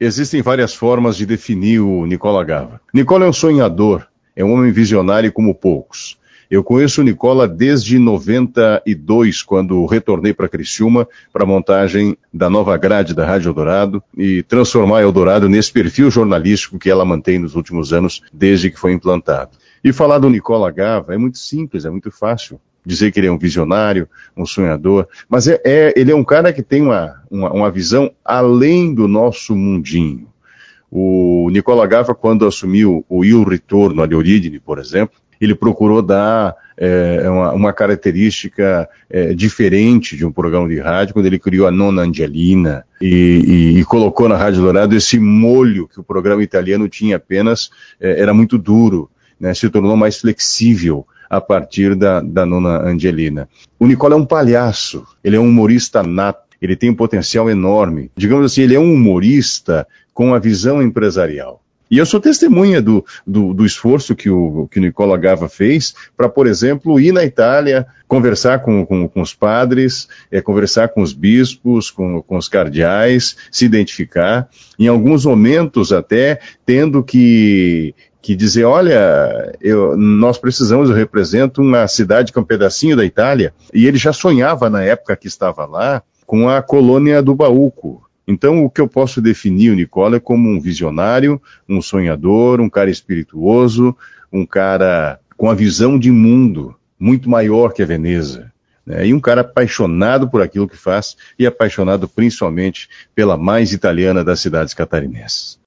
Existem várias formas de definir o Nicola Gava. Nicola é um sonhador, é um homem visionário como poucos. Eu conheço o Nicola desde 92, quando retornei para Criciúma para a montagem da nova grade da Rádio Eldorado e transformar Eldorado nesse perfil jornalístico que ela mantém nos últimos anos, desde que foi implantado. E falar do Nicola Gava é muito simples, é muito fácil. Dizer que ele é um visionário, um sonhador, mas é, é ele é um cara que tem uma, uma, uma visão além do nosso mundinho. O Nicola Gava, quando assumiu o Il Ritorno ali Origine, por exemplo, ele procurou dar é, uma, uma, característica é, diferente de um programa de rádio, quando ele criou a Nona Angelina e, e, e, colocou na Rádio Dourado esse molho que o programa italiano tinha apenas, é, era muito duro, né, se tornou mais flexível a partir da, da Nona Angelina. O Nicola é um palhaço, ele é um humorista nato, ele tem um potencial enorme. Digamos assim, ele é um humorista com a visão empresarial. E eu sou testemunha do, do, do esforço que o, que o Nicola Gava fez para, por exemplo, ir na Itália, conversar com, com, com os padres, é, conversar com os bispos, com, com os cardeais, se identificar, em alguns momentos até tendo que, que dizer, olha, eu, nós precisamos, eu represento uma cidade que é um pedacinho da Itália, e ele já sonhava na época que estava lá com a colônia do Baúco, então, o que eu posso definir o Nicola é como um visionário, um sonhador, um cara espirituoso, um cara com a visão de mundo muito maior que a Veneza. Né? E um cara apaixonado por aquilo que faz e apaixonado principalmente pela mais italiana das cidades catarinenses.